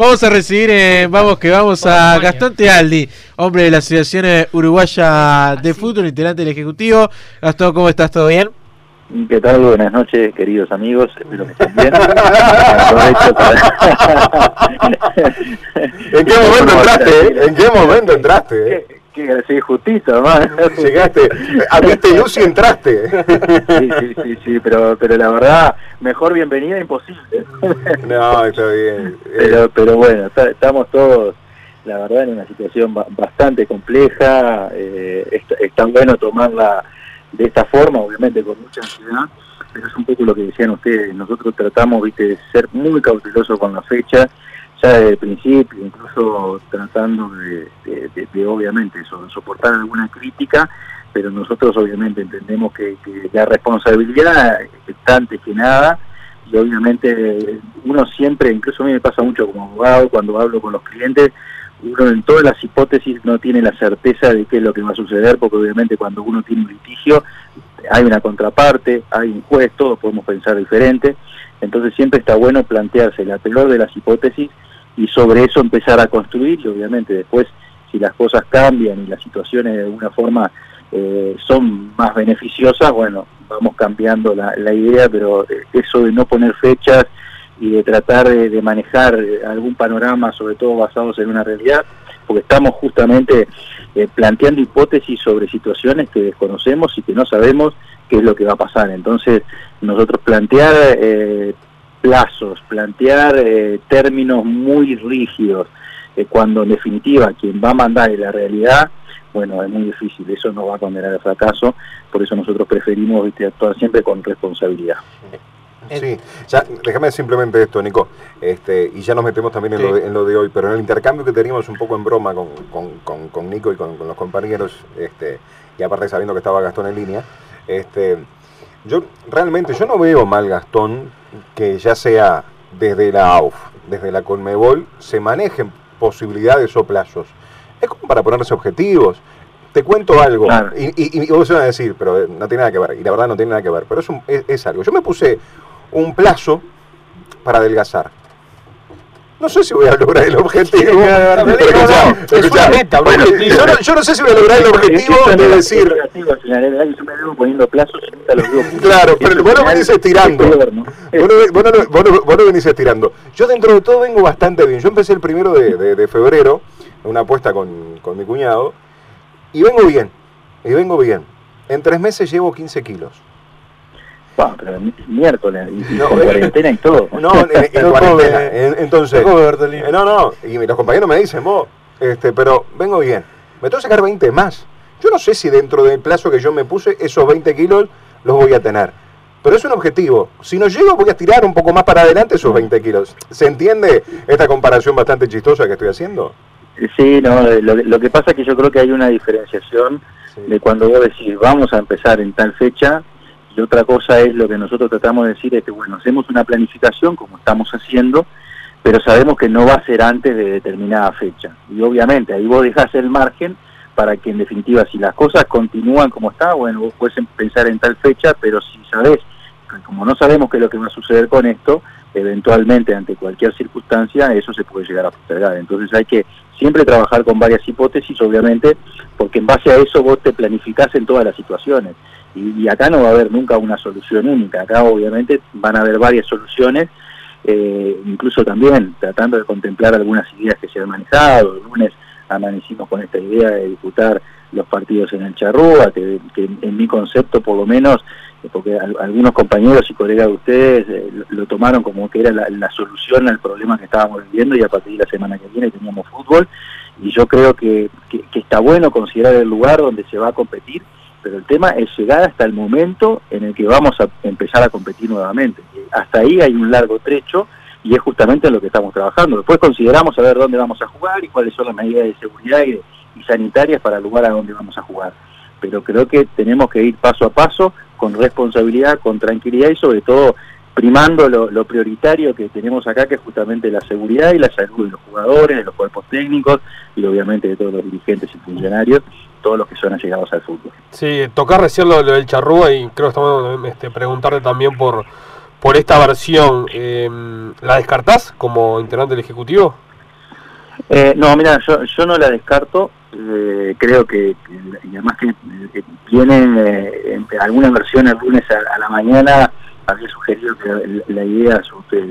Vamos a recibir, eh, vamos que vamos a Gastón Tealdi, hombre de la Asociación Uruguaya de Fútbol, integrante del Ejecutivo. Gastón, ¿cómo estás? ¿Todo bien? ¿Qué tal? Buenas noches, queridos amigos. Espero que estén bien. ¿En qué momento entraste? ¿En qué momento entraste? Que sí, justito, hermano. Llegaste, abriste luz y entraste. Sí, sí, sí, sí, pero, pero la verdad, mejor bienvenida imposible. No, está bien. Pero, pero bueno, estamos todos, la verdad, en una situación bastante compleja. Eh, es, tan bueno tomarla de esta forma, obviamente con mucha ansiedad, pero es un poco lo que decían ustedes. Nosotros tratamos, viste, de ser muy cautelosos con la fecha ya desde el principio, incluso tratando de, obviamente soportar alguna crítica, pero nosotros obviamente entendemos que, la responsabilidad está antes que nada y obviamente uno siempre, incluso a mí me pasa mucho como abogado cuando hablo con los clientes, uno en todas las hipótesis no tiene la certeza de qué es lo que va a suceder, porque obviamente cuando uno tiene un litigio hay una contraparte, hay un juez, todos podemos pensar diferente, entonces siempre está bueno plantearse la peor de las hipótesis y sobre eso empezar a construir y obviamente después si las cosas cambian y las situaciones de alguna forma eh, son más beneficiosas, bueno, vamos cambiando la, idea, pero eh, eso de no poner fechas y de tratar de, manejar eh, algún panorama, sobre todo basados en una realidad, porque estamos justamente planteando hipótesis sobre situaciones que desconocemos y que no sabemos qué es lo que va a pasar. Entonces, nosotros plantear plazos, plantear eh, términos muy rígidos, eh, cuando en definitiva quien va a mandar en la realidad, bueno, es muy difícil, eso no va a condenar al fracaso, por eso nosotros preferimos actuar siempre con responsabilidad. Sí, ya, déjame simplemente esto, Nico, este, y ya nos metemos también en, lo de, hoy, pero en el intercambio que teníamos un poco en broma con, con, con, Nico y con, los compañeros, este, y aparte sabiendo que estaba Gastón en línea, este, yo realmente yo no veo mal Gastón que ya sea desde la AUF, desde la Conmebol, se manejen posibilidades o plazos. Es como para ponerse objetivos. Te cuento algo, y, y, vos vas a decir, pero no tiene nada que ver, y la verdad no tiene nada que ver, pero es, es algo. Yo me puse un plazo para adelgazar. No sé si voy a lograr el objetivo. Yo no sé si voy a lograr el objetivo de decir. Claro, pero vos no venís estirando. Vos no venís estirando. Yo dentro de todo vengo bastante bien. Yo empecé el primero de febrero, una apuesta con mi cuñado, y vengo bien. Y vengo bien. En tres meses llevo 15 kilos pero miércoles, y, no, cuarentena y todo. No, en, cuarentena. entonces, eh, no, no, y los compañeros me dicen, vos, este, pero vengo bien. Me tengo que sacar 20 más. Yo no sé si dentro del plazo que yo me puse, esos 20 kilos los voy a tener. Pero es un objetivo. Si no llego, voy a tirar un poco más para adelante esos 20 kilos. ¿Se entiende esta comparación bastante chistosa que estoy haciendo? Sí, no, lo, que pasa es que yo creo que hay una diferenciación de cuando vos decís, vamos a empezar en tal fecha, y otra cosa es lo que nosotros tratamos de decir es que, bueno, hacemos una planificación como estamos haciendo, pero sabemos que no va a ser antes de determinada fecha. Y obviamente ahí vos dejás el margen para que en definitiva si las cosas continúan como está, bueno, vos puedes pensar en tal fecha, pero si sabés, como no sabemos qué es lo que va a suceder con esto, eventualmente ante cualquier circunstancia eso se puede llegar a postergar. Entonces hay que siempre trabajar con varias hipótesis, obviamente, porque en base a eso vos te planificás en todas las situaciones. Y, acá no va a haber nunca una solución única, acá obviamente van a haber varias soluciones, eh, incluso también tratando de contemplar algunas ideas que se han manejado, el lunes amanecimos con esta idea de disputar los partidos en el Charrúa, que, en mi concepto por lo menos, porque algunos compañeros y colegas de ustedes eh, lo, tomaron como que era la, solución al problema que estábamos viviendo y a partir de la semana que viene teníamos fútbol y yo creo que está bueno considerar el lugar donde se va a competir pero el tema es llegar hasta el momento en el que vamos a empezar a competir nuevamente. Hasta ahí hay un largo trecho y es justamente en lo que estamos trabajando. Después consideramos a ver dónde vamos a jugar y cuáles son las medidas de seguridad y, sanitarias para el lugar a donde vamos a jugar. Pero creo que tenemos que ir paso a paso, con responsabilidad, con tranquilidad y sobre todo primando lo, lo, prioritario que tenemos acá, que es justamente la seguridad y la salud de los jugadores, de los cuerpos técnicos y obviamente de todos los dirigentes y funcionarios todos los que son allegados al fútbol. Sí, tocar recién lo, del charrúa y creo que estamos este, preguntarte también por, por esta versión. Em, ¿La descartás como integrante del Ejecutivo? Eh, no, mira, yo, yo no la descarto. Eh, creo que, y además que, tiene alguna versión el lunes a, la mañana había sugerido que la, idea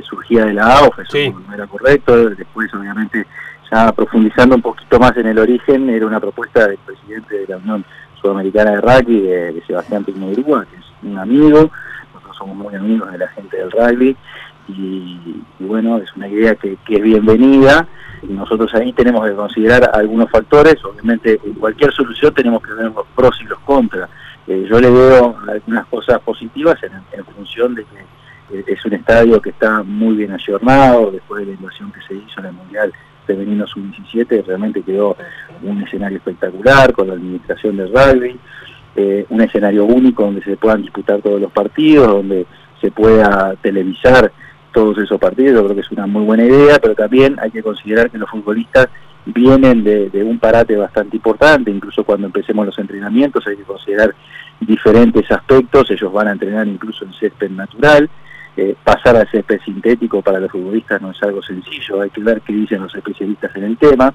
surgía de la AOF, eso no era correcto. Después, obviamente, ya profundizando un poquito más en el origen, era una propuesta del presidente de la Unión Sudamericana de Rugby, de, Sebastián Pignerúa, que es un amigo, nosotros somos muy amigos de la gente del rugby, y, bueno, es una idea que, es bienvenida, y nosotros ahí tenemos que considerar algunos factores, obviamente en cualquier solución tenemos que ver los pros y los contras. Eh, yo le veo algunas cosas positivas en, función de que eh, es un estadio que está muy bien ayornado, después de la inversión que se hizo en el Mundial femenino sub-17 realmente quedó un escenario espectacular con la administración del rugby, eh, un escenario único donde se puedan disputar todos los partidos, donde se pueda televisar todos esos partidos, yo creo que es una muy buena idea, pero también hay que considerar que los futbolistas vienen de, un parate bastante importante, incluso cuando empecemos los entrenamientos hay que considerar diferentes aspectos, ellos van a entrenar incluso en césped natural, eh, pasar a césped sintético para los futbolistas no es algo sencillo, hay que ver qué dicen los especialistas en el tema.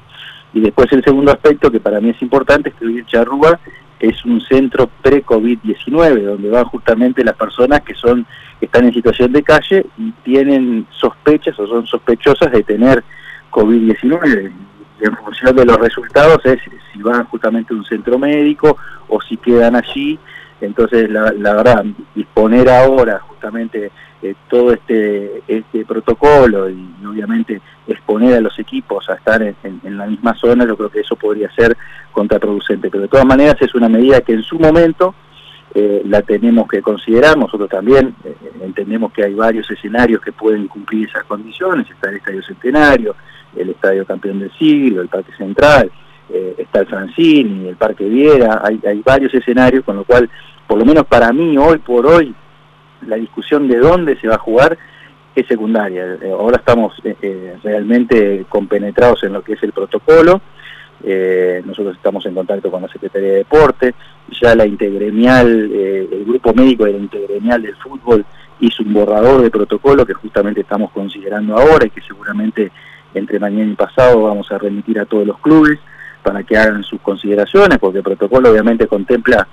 Y después el segundo aspecto que para mí es importante es que hoy Charrúa es un centro pre-COVID-19, donde van justamente las personas que son están en situación de calle y tienen sospechas o son sospechosas de tener COVID-19. Y en función de los resultados es si van justamente a un centro médico o si quedan allí. Entonces, la, la verdad, disponer ahora justamente eh, todo este, este protocolo y, obviamente exponer a los equipos a estar en, la misma zona, yo creo que eso podría ser contraproducente. Pero de todas maneras es una medida que en su momento eh, la tenemos que considerar. Nosotros también eh, entendemos que hay varios escenarios que pueden cumplir esas condiciones. Está el Estadio Centenario, el Estadio Campeón del Siglo, el Parque Central, está el Francini, el Parque Viera. Hay, hay varios escenarios, con lo cual, por lo menos para mí, hoy por hoy, la discusión de dónde se va a jugar es secundaria. Eh, ahora estamos eh, eh, realmente compenetrados en lo que es el protocolo. nosotros estamos en contacto con la Secretaría de Deporte. Ya la integremial, el grupo médico de la integremial del fútbol hizo un borrador de protocolo que justamente estamos considerando ahora y que seguramente entre mañana y pasado vamos a remitir a todos los clubes para que hagan sus consideraciones, porque el protocolo obviamente contempla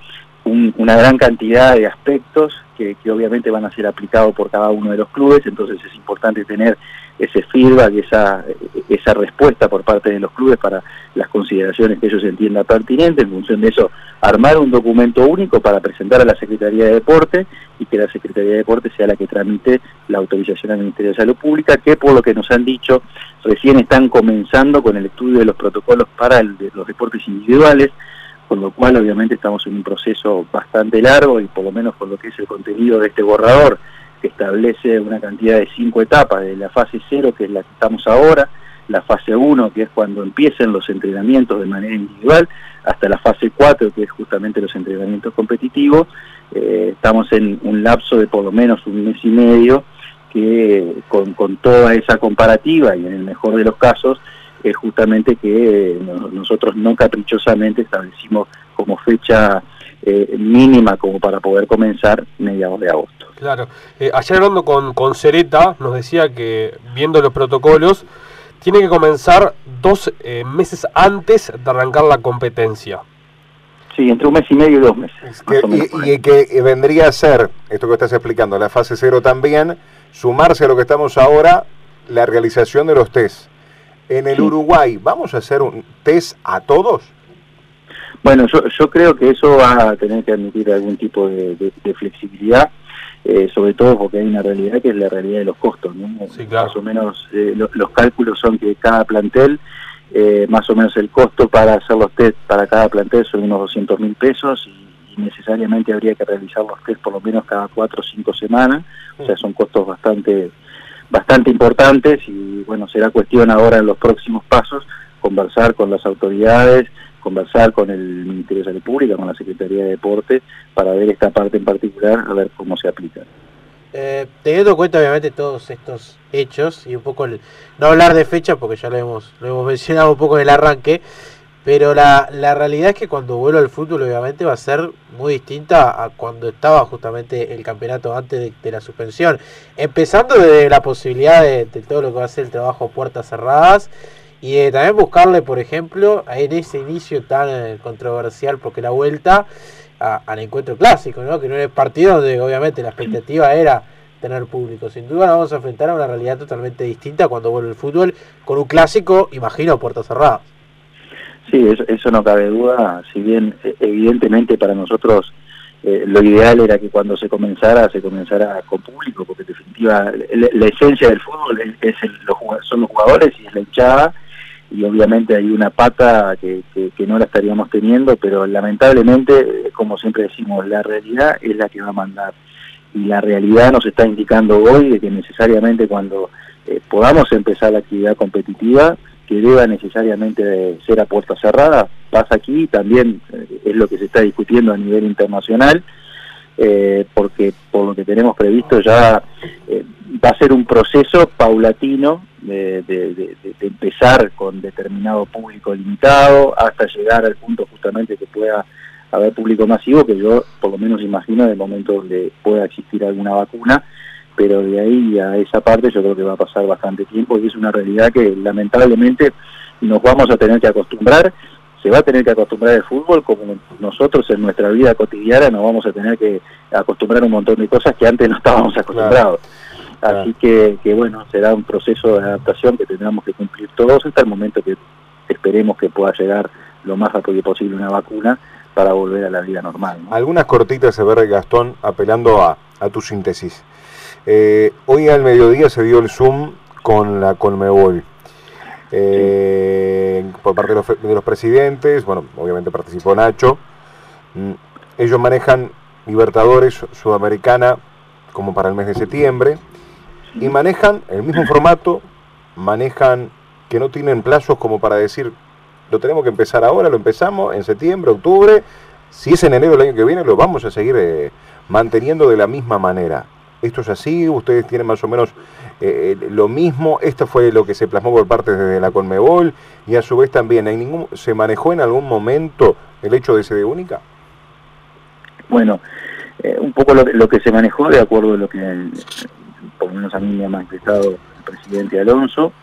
una gran cantidad de aspectos que, obviamente van a ser aplicados por cada uno de los clubes, entonces es importante tener ese feedback, esa, esa respuesta por parte de los clubes para las consideraciones que ellos entiendan pertinentes, en función de eso armar un documento único para presentar a la Secretaría de Deporte y que la Secretaría de Deporte sea la que tramite la autorización al Ministerio de Salud Pública, que por lo que nos han dicho recién están comenzando con el estudio de los protocolos para los deportes individuales, con lo cual obviamente estamos en un proceso bastante largo y por lo menos por lo que es el contenido de este borrador, que establece una cantidad de cinco etapas, de la fase cero, que es la que estamos ahora, la fase 1, que es cuando empiecen los entrenamientos de manera individual, hasta la fase 4, que es justamente los entrenamientos competitivos, eh, estamos en un lapso de por lo menos un mes y medio, que con, con toda esa comparativa y en el mejor de los casos, es justamente que nosotros no caprichosamente establecimos como fecha eh, mínima como para poder comenzar mediados de agosto. Claro, eh, ayer hablando con, con Cereta nos decía que viendo los protocolos tiene que comenzar dos eh, meses antes de arrancar la competencia. Sí, entre un mes y medio y dos meses. y, y, que vendría a ser, esto que estás explicando, la fase cero también, sumarse a lo que estamos ahora, la realización de los test en el Uruguay, ¿vamos a hacer un test a todos? Bueno, yo, yo creo que eso va a tener que admitir algún tipo de, flexibilidad, eh, sobre todo porque hay una realidad que es la realidad de los costos. ¿no? Más o menos eh, los cálculos son que cada plantel, eh, más o menos el costo para hacer los test para cada plantel son unos 200 mil pesos y, necesariamente habría que realizar los test por lo menos cada cuatro o cinco semanas, o sea, son costos bastante bastante importantes y bueno, será cuestión ahora en los próximos pasos conversar con las autoridades, conversar con el Ministerio de Salud Pública, con la Secretaría de Deporte, para ver esta parte en particular, a ver cómo se aplica. Eh, teniendo en cuenta obviamente todos estos hechos y un poco no hablar de fecha porque ya lo hemos, lo hemos mencionado un poco en el arranque, pero la, la realidad es que cuando vuelva al fútbol obviamente va a ser muy distinta a cuando estaba justamente el campeonato antes de, la suspensión. Empezando desde la posibilidad de, todo lo que va a ser el trabajo puertas cerradas y también buscarle, por ejemplo, en ese inicio tan eh, controversial, porque la vuelta al encuentro clásico, ¿no? que no era el partido donde obviamente la expectativa era tener público. Sin duda nos vamos a enfrentar a una realidad totalmente distinta cuando vuelve el fútbol, con un clásico, imagino, puertas cerradas. Sí, eso, eso no cabe duda, si bien eh, evidentemente para nosotros eh, lo ideal era que cuando se comenzara, se comenzara con público, porque en definitiva la, esencia del fútbol es, son los jugadores y es la hinchada, y obviamente hay una pata que, que, no la estaríamos teniendo, pero lamentablemente, como siempre decimos, la realidad es la que va a mandar. Y la realidad nos está indicando hoy de que necesariamente cuando eh, podamos empezar la actividad competitiva, que deba necesariamente ser a puerta cerrada, pasa aquí, también eh, es lo que se está discutiendo a nivel internacional, eh, porque por lo que tenemos previsto ya eh, va a ser un proceso paulatino de, empezar con determinado público limitado hasta llegar al punto justamente que pueda haber público masivo, que yo por lo menos imagino en el momento donde pueda existir alguna vacuna, pero de ahí a esa parte yo creo que va a pasar bastante tiempo y es una realidad que lamentablemente nos vamos a tener que acostumbrar, se va a tener que acostumbrar el fútbol como nosotros en nuestra vida cotidiana nos vamos a tener que acostumbrar un montón de cosas que antes no estábamos acostumbrados. Así que, que bueno, será un proceso de adaptación que tendremos que cumplir todos hasta el momento que esperemos que pueda llegar lo más rápido posible una vacuna para volver a la vida normal. Algunas cortitas se ver Gastón apelando a, a tu síntesis. Eh, hoy al mediodía se dio el Zoom con la Colmebol. Eh, por parte de los, presidentes, bueno, obviamente participó Nacho. Mm, ellos manejan Libertadores Sudamericana como para el mes de septiembre y manejan el mismo formato, manejan que no tienen plazos como para decir, lo tenemos que empezar ahora, lo empezamos en septiembre, octubre, si es en enero del año que viene, lo vamos a seguir eh, manteniendo de la misma manera esto es así, ustedes tienen más o menos eh, eh, lo mismo, esto fue lo que se plasmó por parte de la Conmebol y a su vez también, ¿hay ningún, ¿se manejó en algún momento el hecho de sede única? Bueno, eh, un poco lo, que se manejó de acuerdo a lo que por lo menos a mí me ha manifestado el presidente Alonso,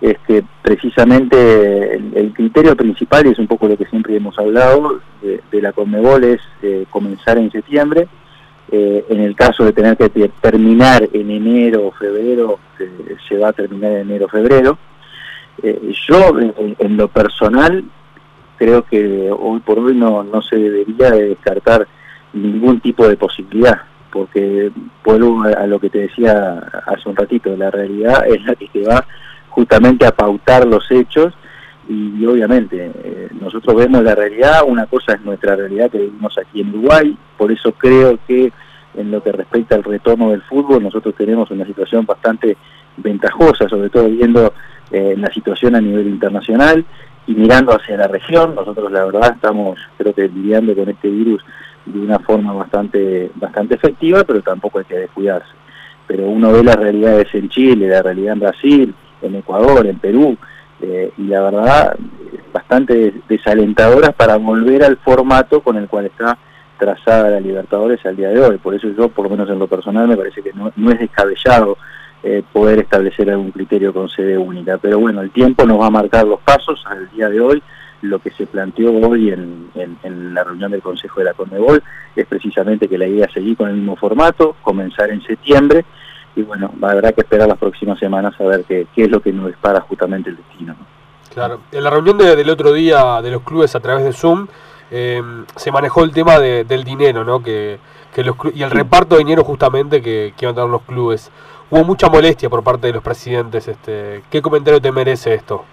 es que precisamente el, criterio principal, y es un poco lo que siempre hemos hablado, de, la Conmebol es comenzar en septiembre, eh, en el caso de tener que terminar en enero o febrero, se va a terminar en enero o febrero. Eh, yo, en, lo personal, creo que hoy por hoy no, no se debería de descartar ningún tipo de posibilidad, porque vuelvo a, lo que te decía hace un ratito, la realidad es la que te va justamente a pautar los hechos y, obviamente eh, nosotros vemos la realidad, una cosa es nuestra realidad que vivimos aquí en Uruguay, por eso creo que en lo que respecta al retorno del fútbol nosotros tenemos una situación bastante ventajosa, sobre todo viendo eh, la situación a nivel internacional y mirando hacia la región, nosotros la verdad estamos creo que lidiando con este virus de una forma bastante, bastante efectiva, pero tampoco hay que descuidarse. Pero uno ve las realidades en Chile, la realidad en Brasil, en Ecuador, en Perú, eh, y la verdad bastante desalentadoras para volver al formato con el cual está trazada la Libertadores al día de hoy. Por eso yo, por lo menos en lo personal, me parece que no, es descabellado eh, poder establecer algún criterio con sede única. Pero bueno, el tiempo nos va a marcar los pasos al día de hoy. Lo que se planteó hoy en, en la reunión del Consejo de la Conmebol es precisamente que la idea es seguir con el mismo formato, comenzar en septiembre y bueno, habrá que esperar las próximas semanas a ver qué, qué es lo que nos dispara justamente el destino. Claro, en la reunión del otro día de los clubes a través de Zoom eh, se manejó el tema del dinero, ¿no? Que, los, y el reparto de dinero justamente que, que iban a dar los clubes. Hubo mucha molestia por parte de los presidentes. Este, ¿Qué comentario te merece esto?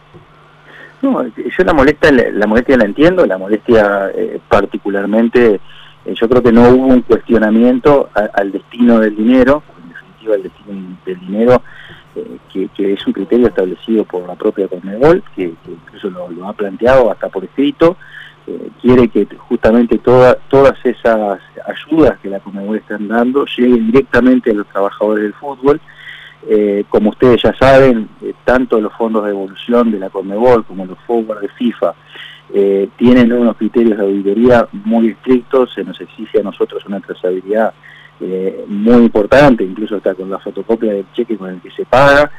No, yo la molestia, la molestia la entiendo, la molestia eh, particularmente, eh, yo creo que no hubo un cuestionamiento al destino del dinero, el destino del dinero, eh, que, es un criterio establecido por la propia Conmebol, que, incluso lo, ha planteado hasta por escrito, eh, quiere que justamente todas esas ayudas que la Conmebol están dando lleguen directamente a los trabajadores del fútbol. Eh, como ustedes ya saben, tanto los fondos de evolución de la Conmebol como los forward de FIFA tienen unos criterios de auditoría muy estrictos, se nos exige a nosotros una trazabilidad eh, muy importante, incluso está con la fotocopia del cheque con el que se paga,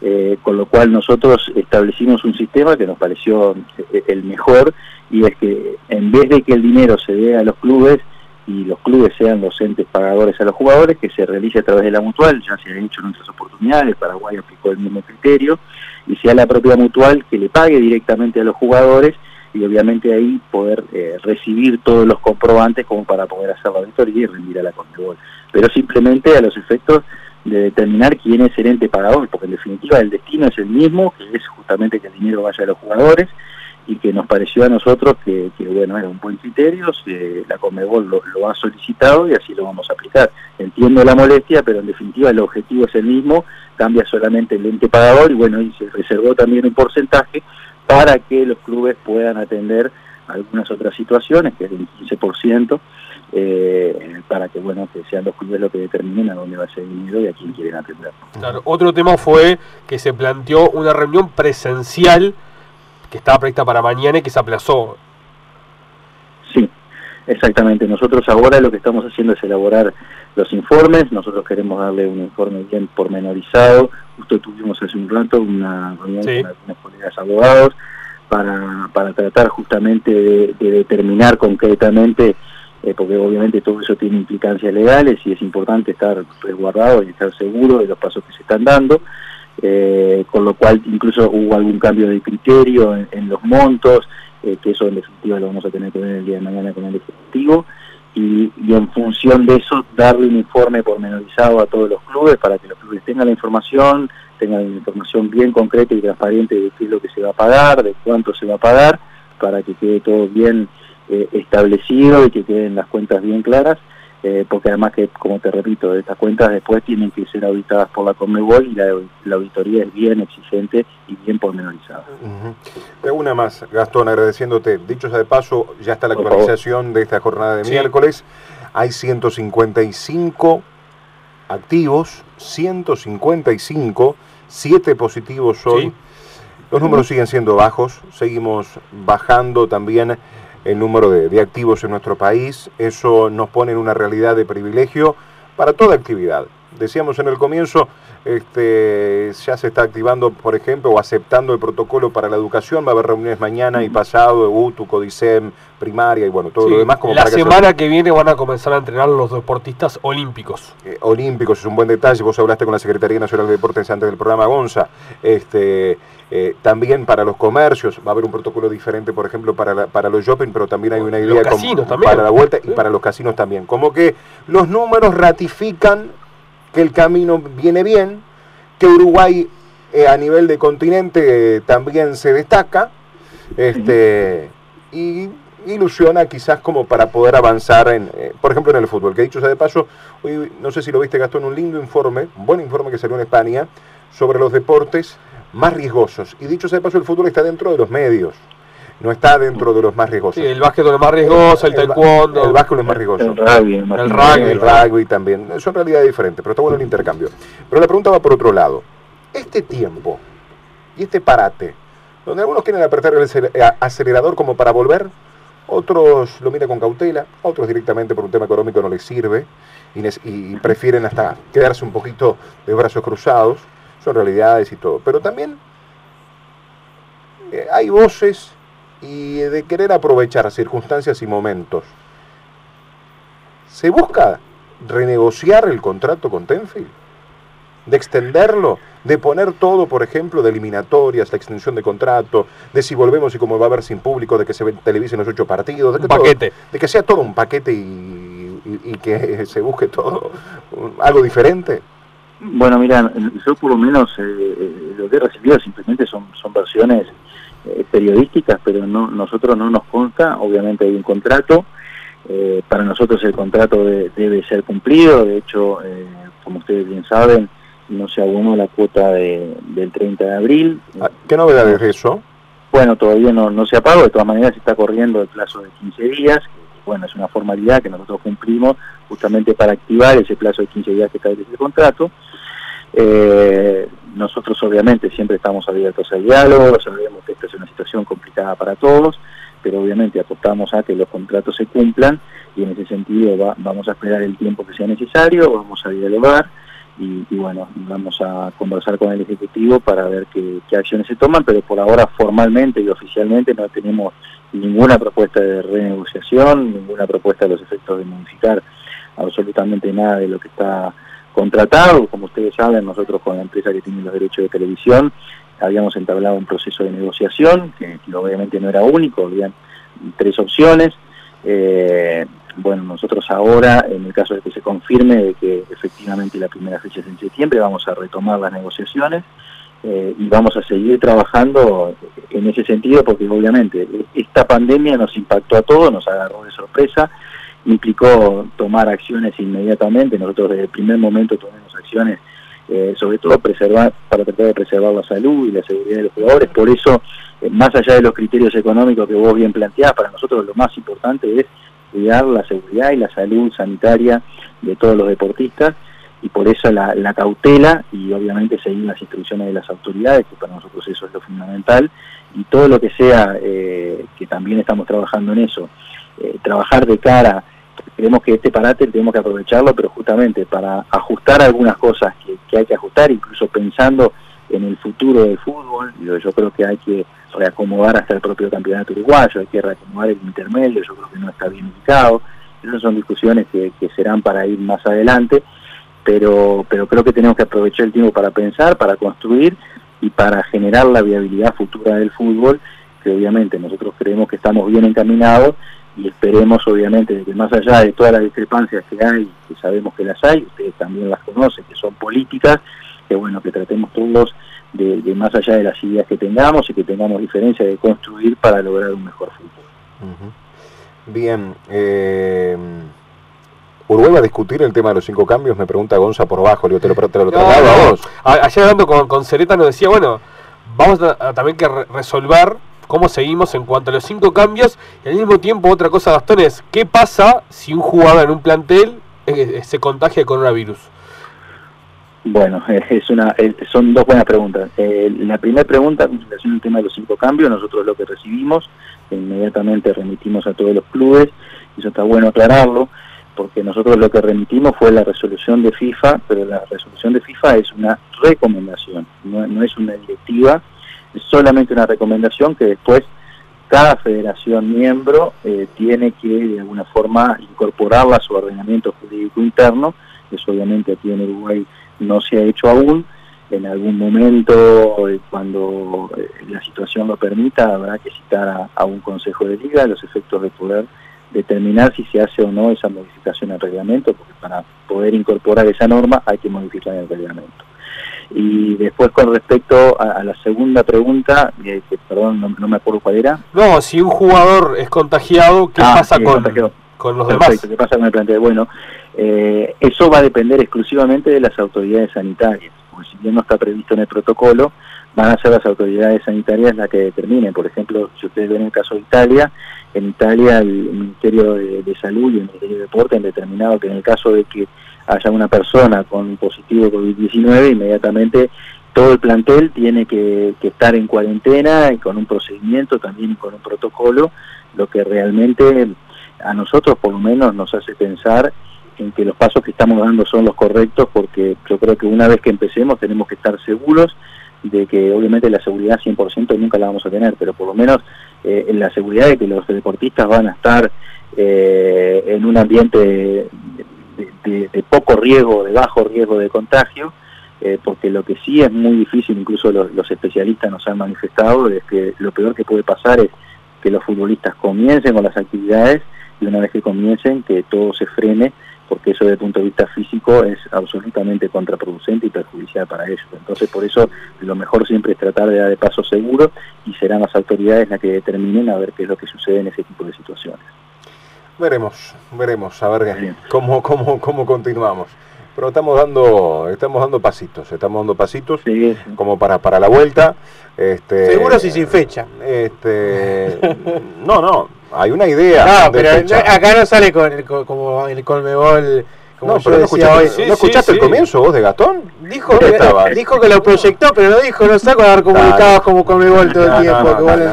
eh, con lo cual nosotros establecimos un sistema que nos pareció eh, el mejor y es que en vez de que el dinero se dé a los clubes y los clubes sean los entes pagadores a los jugadores, que se realice a través de la mutual, ya se ha hecho en otras oportunidades, Paraguay aplicó el mismo criterio, y sea la propia mutual que le pague directamente a los jugadores y obviamente ahí poder eh, recibir todos los comprobantes como para poder hacer la auditoría y rendir a la Conmebol. Pero simplemente a los efectos de determinar quién es el ente pagador, porque en definitiva el destino es el mismo, que es justamente que el dinero vaya a los jugadores y que nos pareció a nosotros que, bueno, era un buen criterio, la Conmebol lo, lo, ha solicitado y así lo vamos a aplicar. Entiendo la molestia, pero en definitiva el objetivo es el mismo, cambia solamente el ente pagador y bueno, y se reservó también un porcentaje para que los clubes puedan atender algunas otras situaciones, que es del 15%, eh, para que bueno que sean los clubes los que determinen a dónde va ese dinero y a quién quieren atender. Claro, otro tema fue que se planteó una reunión presencial que estaba prevista para mañana y que se aplazó. Sí, exactamente. Nosotros ahora lo que estamos haciendo es elaborar los informes, nosotros queremos darle un informe bien pormenorizado, justo tuvimos hace un rato una reunión con algunos colegas abogados para, para tratar justamente de, determinar concretamente, eh, porque obviamente todo eso tiene implicancias legales y es importante estar resguardado y estar seguro de los pasos que se están dando, eh, con lo cual incluso hubo algún cambio de criterio en, los montos, eh, que eso en definitiva lo vamos a tener que ver el día de mañana con el Ejecutivo, y, en función de eso darle un informe pormenorizado a todos los clubes para que los clubes tengan la información, tengan la información bien concreta y transparente de qué es lo que se va a pagar, de cuánto se va a pagar, para que quede todo bien eh, establecido y que queden las cuentas bien claras eh, porque además que, como te repito, estas cuentas después tienen que ser auditadas por la Conmebol y la, auditoría es bien exigente y bien pormenorizada. Uh Una más, Gastón, agradeciéndote. Dicho sea de paso, ya está la actualización de esta jornada de miércoles. Hay 155 activos, 155, 7 positivos hoy. Los números siguen siendo bajos, seguimos bajando también el número de, activos en nuestro país. Eso nos pone en una realidad de privilegio para toda actividad. Decíamos en el comienzo, este, ya se está activando, por ejemplo, o aceptando el protocolo para la educación. Va a haber reuniones mañana y pasado, de UTU, CODICEM, primaria y bueno, todo lo demás. Como la semana que, viene van a comenzar a entrenar los deportistas olímpicos. Eh, olímpicos es un buen detalle. Vos hablaste con la Secretaría Nacional de Deportes antes del programa Gonza. Este, eh, también para los comercios va a haber un protocolo diferente, por ejemplo, para, para los shopping, pero también hay una idea para la vuelta y para los casinos también. Como que los números ratifican que el camino viene bien, que Uruguay eh, a nivel de continente también se destaca, este, y ilusiona quizás como para poder avanzar, en, eh, por ejemplo, en el fútbol. Que dicho sea de paso, hoy no sé si lo viste, Gastón, un lindo informe, un buen informe que salió en España sobre los deportes más riesgosos. Y dicho sea de paso, el fútbol está dentro de los medios. No está dentro de los más riesgosos. Sí, el básquet es lo más riesgoso, el, taekwondo. El básquet es más riesgoso. El rugby. El rugby, el rugby también. Son realidades diferentes, pero está bueno el intercambio. Pero la pregunta va por otro lado. Este tiempo y este parate, donde algunos quieren apretar el acelerador como para volver, otros lo miran con cautela, otros directamente por un tema económico no les sirve y, y prefieren hasta quedarse un poquito de brazos cruzados son realidades y todo. Pero también eh, hay voces y de querer aprovechar circunstancias y momentos. ¿Se busca renegociar el contrato con Tenfield? ¿De extenderlo? ¿De poner todo, por ejemplo, de eliminatorias, la extensión de contrato, de si volvemos y cómo va a haber sin público, de que se televisen los ocho partidos? De que paquete. de que sea todo un paquete y, y que se busque todo algo diferente. Bueno, mira, yo por lo menos eh, eh, lo que he recibido simplemente son, son versiones eh, periodísticas, pero no nosotros no nos consta, obviamente hay un contrato, para nosotros el contrato debe ser cumplido, de hecho, como ustedes bien saben, no se abonó la cuota de, del 30 de abril. Ah, ¿Qué novedades es eso? Bueno, todavía no, no se ha pagado, de todas maneras se está corriendo el plazo de 15 días, bueno, es una formalidad que nosotros cumplimos justamente para activar ese plazo de 15 días que establece el contrato. Eh, nosotros obviamente siempre estamos abiertos al diálogo, sabemos que esta es una situación complicada para todos, pero obviamente apostamos a que los contratos se cumplan y en ese sentido vamos a esperar el tiempo que sea necesario, vamos a dialogar y, bueno, vamos a conversar con el Ejecutivo para ver qué, acciones se toman, pero por ahora formalmente y oficialmente no tenemos ninguna propuesta de renegociación, ninguna propuesta de los efectos de modificar absolutamente nada de lo que está contratado. Como ustedes saben, nosotros con la empresa que tiene los derechos de televisión habíamos entablado un proceso de negociación, que, obviamente no era único, había tres opciones. Eh, bueno, nosotros ahora, en el caso de que se confirme de que efectivamente la primera fecha es en septiembre, vamos a retomar las negociaciones eh, y vamos a seguir trabajando en ese sentido porque obviamente esta pandemia nos impactó a todos, nos agarró de sorpresa, implicó tomar acciones inmediatamente, nosotros desde el primer momento tomamos acciones eh, sobre todo preservar para tratar de preservar la salud y la seguridad de los jugadores, por eso, eh, más allá de los criterios económicos que vos bien planteás, para nosotros lo más importante es cuidar la seguridad y la salud sanitaria de todos los deportistas y por eso la, cautela y obviamente seguir las instrucciones de las autoridades, que para nosotros eso es lo fundamental, y todo lo que sea, eh, que también estamos trabajando en eso, trabajar de cara, creemos que este parate tenemos que aprovecharlo, pero justamente para ajustar algunas cosas que, que hay que ajustar, incluso pensando en el futuro del fútbol, yo creo que hay que reacomodar hasta el propio campeonato uruguayo, hay que reacomodar el intermedio, yo creo que no está bien ubicado. Esas son discusiones que, serán para ir más adelante, pero, pero creo que tenemos que aprovechar el tiempo para pensar, para construir y para generar la viabilidad futura del fútbol, que obviamente nosotros creemos que estamos bien encaminados y esperemos obviamente de que más allá de todas las discrepancias que hay, que sabemos que las hay, ustedes también las conocen, que son políticas, que bueno, que tratemos todos de, más allá de las ideas que tengamos y que tengamos diferencia de construir para lograr un mejor fútbol. Bien, eh, Uruguay va a discutir el tema de los cinco cambios, me pregunta Gonza por bajo, te lo, te lo a vos. Ayer hablando con, con Cereta nos decía, bueno, vamos a, también que resolver cómo seguimos en cuanto a los cinco cambios y al mismo tiempo otra cosa, Gastón, es qué pasa si un jugador en un plantel eh, se contagia de coronavirus. Bueno, es una, son dos buenas preguntas. Eh, la primera pregunta, en relación al tema de los cinco cambios, nosotros lo que recibimos, inmediatamente remitimos a todos los clubes, eso está bueno aclararlo, porque nosotros lo que remitimos fue la resolución de FIFA, pero la resolución de FIFA es una recomendación, no, es una directiva, es solamente una recomendación que después cada federación miembro eh, tiene que de alguna forma incorporarla a su ordenamiento jurídico interno, eso obviamente aquí en Uruguay no se ha hecho aún. En algún momento, eh, cuando eh, la situación lo permita, habrá que citar a, un consejo de liga los efectos de poder determinar si se hace o no esa modificación al reglamento, porque para poder incorporar esa norma hay que modificar el reglamento. Y después con respecto a, la segunda pregunta, eh, que perdón, no, me acuerdo cuál era. No, si un jugador es contagiado, ¿qué ah, pasa con, con, los demás? ¿Qué pasa con el plantel? Bueno, eh, eso va a depender exclusivamente de las autoridades sanitarias, porque si bien no está previsto en el protocolo, van a ser las autoridades sanitarias las que determinen. Por ejemplo, si ustedes ven el caso de Italia, en Italia el Ministerio de, Salud y el Ministerio de Deporte han determinado que en el caso de que haya una persona con positivo COVID-19, inmediatamente todo el plantel tiene que, que, estar en cuarentena y con un procedimiento también con un protocolo, lo que realmente a nosotros por lo menos nos hace pensar en que los pasos que estamos dando son los correctos, porque yo creo que una vez que empecemos tenemos que estar seguros de que obviamente la seguridad 100% nunca la vamos a tener, pero por lo menos eh, en la seguridad de que los deportistas van a estar eh, en un ambiente de, poco riesgo, de bajo riesgo de contagio, eh, porque lo que sí es muy difícil, incluso los, los especialistas nos han manifestado, es que lo peor que puede pasar es que los futbolistas comiencen con las actividades y una vez que comiencen que todo se frene porque eso desde el punto de vista físico es absolutamente contraproducente y perjudicial para ellos. Entonces, por eso lo mejor siempre es tratar de dar de paso seguro y serán las autoridades las que determinen a ver qué es lo que sucede en ese tipo de situaciones. Veremos, veremos, a ver cómo, cómo, cómo continuamos. Pero estamos dando, estamos dando pasitos, estamos dando pasitos como para, para la vuelta. Este, Seguro si sin fecha. Este, no, no, hay una idea. No, pero acá no sale con, el, como el Colmebol. Como no, pero no escuchaste, ¿no escuchaste el comienzo vos de Gastón? Dijo que, dijo que lo proyectó, pero no dijo, no saco dar comunicados como Colmebol todo el tiempo, que vale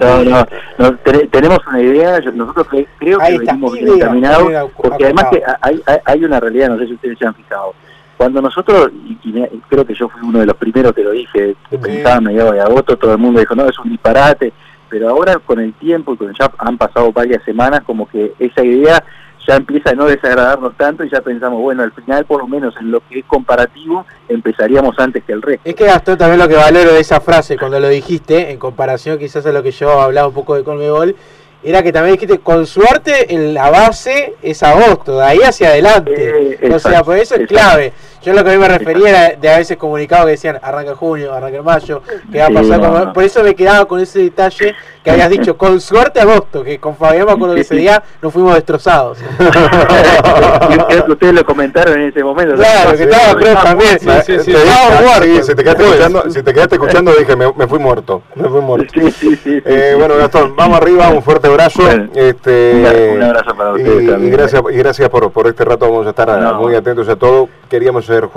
No, no, no, tenemos una idea, nosotros creo que venimos bien encaminados, porque además que hay, hay, hay una realidad, no sé si ustedes se han fijado, cuando nosotros, y, creo que yo fui uno de los primeros que lo dije, que pensaba a mediados de agosto, todo el mundo dijo, no, es un disparate, pero ahora con el tiempo y con ya han pasado varias semanas, como que esa idea ya empieza a no desagradarnos tanto y ya pensamos, bueno, al final por lo menos en lo que es comparativo empezaríamos antes que el resto. Es que Gastón también lo que valoro de esa frase cuando lo dijiste, en comparación quizás a lo que yo hablaba un poco de Colmebol, era que también dijiste, con suerte en la base es agosto, de ahí hacia adelante. Eh, o sea, por eso es clave. Yo lo que a mí me refería era de a veces comunicados que decían arranca junio, arranca mayo, que va a pasar Por eso me quedaba con ese detalle que habías dicho, con suerte agosto, que con Fabián me acuerdo que ese día nos fuimos destrozados. ustedes lo comentaron en ese momento. Claro, que estaba creo también. Sí, sí, sí. Si te quedaste escuchando, si te quedaste escuchando dije, me, me, fui muerto. Me fui muerto. Sí, sí, sí, eh, bueno, Gastón, vamos arriba, un fuerte abrazo. este, un abrazo para ustedes y, también. Y gracias, y gracias por, por este rato, vamos a estar muy atentos a todo. Queríamos hacer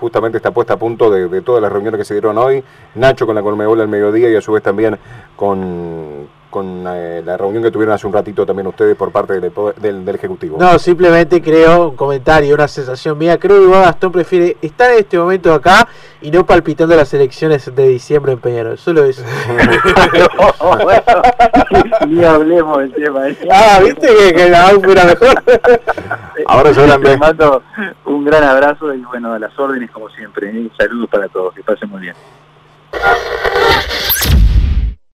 justamente esta puesta a punto de, de todas las reuniones que se dieron hoy. Nacho con la Colmebol al mediodía y a su vez también con con eh, la reunión que tuvieron hace un ratito también ustedes por parte del, del, Ejecutivo. No, simplemente creo, un comentario, una sensación mía, creo que Gastón prefiere estar en este momento acá y no palpitando las elecciones de diciembre en Peñarol, solo eso. ni hablemos del tema. ¿eh? Ah, viste que, que la fuera mejor. Ahora yo Les mando un gran abrazo y bueno, a las órdenes como siempre. ¿eh? Saludos para todos, que pasen muy bien.